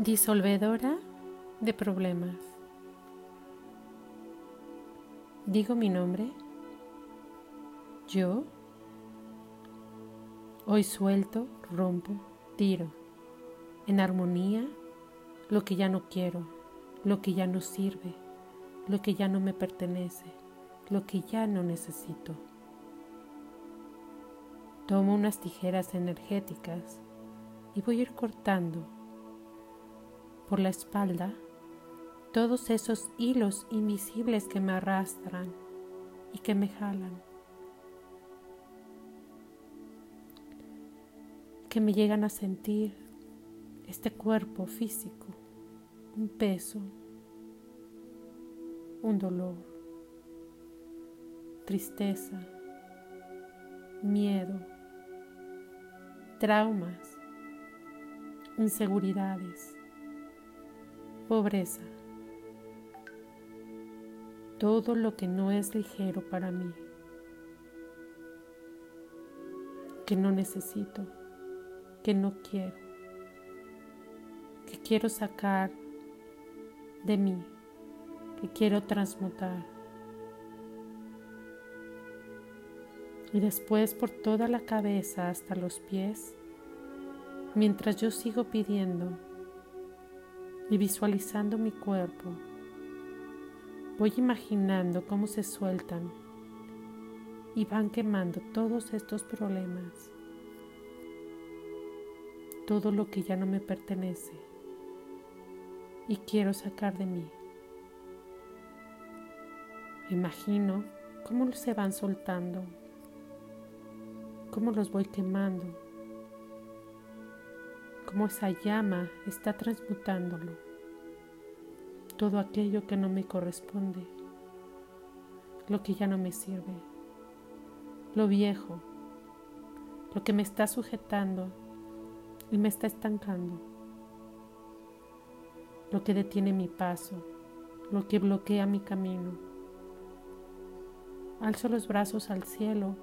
Disolvedora de problemas. Digo mi nombre. Yo. Hoy suelto, rompo, tiro. En armonía lo que ya no quiero, lo que ya no sirve, lo que ya no me pertenece, lo que ya no necesito. Tomo unas tijeras energéticas y voy a ir cortando por la espalda todos esos hilos invisibles que me arrastran y que me jalan, que me llegan a sentir este cuerpo físico, un peso, un dolor, tristeza, miedo, traumas, inseguridades pobreza, todo lo que no es ligero para mí, que no necesito, que no quiero, que quiero sacar de mí, que quiero transmutar. Y después por toda la cabeza hasta los pies, mientras yo sigo pidiendo y visualizando mi cuerpo, voy imaginando cómo se sueltan y van quemando todos estos problemas, todo lo que ya no me pertenece y quiero sacar de mí. Imagino cómo se van soltando, cómo los voy quemando como esa llama está transmutándolo, todo aquello que no me corresponde, lo que ya no me sirve, lo viejo, lo que me está sujetando y me está estancando, lo que detiene mi paso, lo que bloquea mi camino. Alzo los brazos al cielo,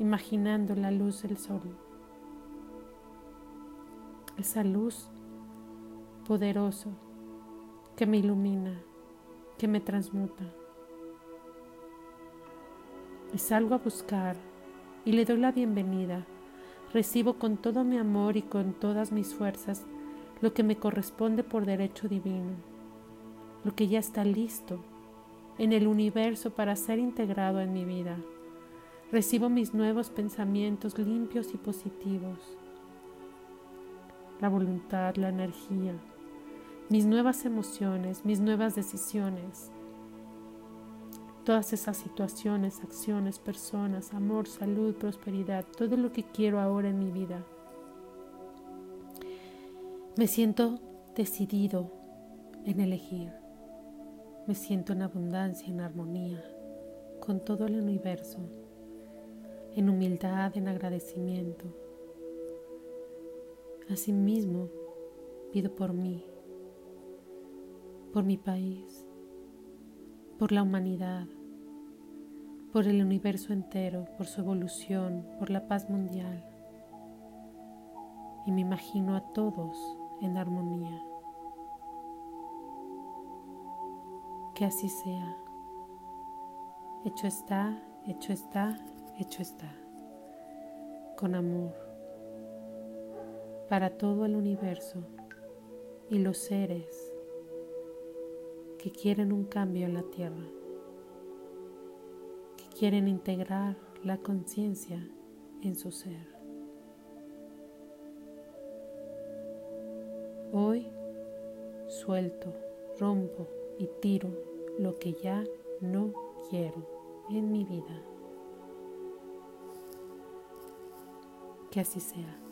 imaginando la luz del sol esa luz poderoso que me ilumina, que me transmuta. Y salgo a buscar y le doy la bienvenida. Recibo con todo mi amor y con todas mis fuerzas lo que me corresponde por derecho divino, lo que ya está listo en el universo para ser integrado en mi vida. Recibo mis nuevos pensamientos limpios y positivos la voluntad, la energía, mis nuevas emociones, mis nuevas decisiones, todas esas situaciones, acciones, personas, amor, salud, prosperidad, todo lo que quiero ahora en mi vida. Me siento decidido en elegir. Me siento en abundancia, en armonía con todo el universo, en humildad, en agradecimiento Asimismo, pido por mí, por mi país, por la humanidad, por el universo entero, por su evolución, por la paz mundial. Y me imagino a todos en armonía. Que así sea. Hecho está, hecho está, hecho está. Con amor para todo el universo y los seres que quieren un cambio en la tierra, que quieren integrar la conciencia en su ser. Hoy suelto, rompo y tiro lo que ya no quiero en mi vida. Que así sea.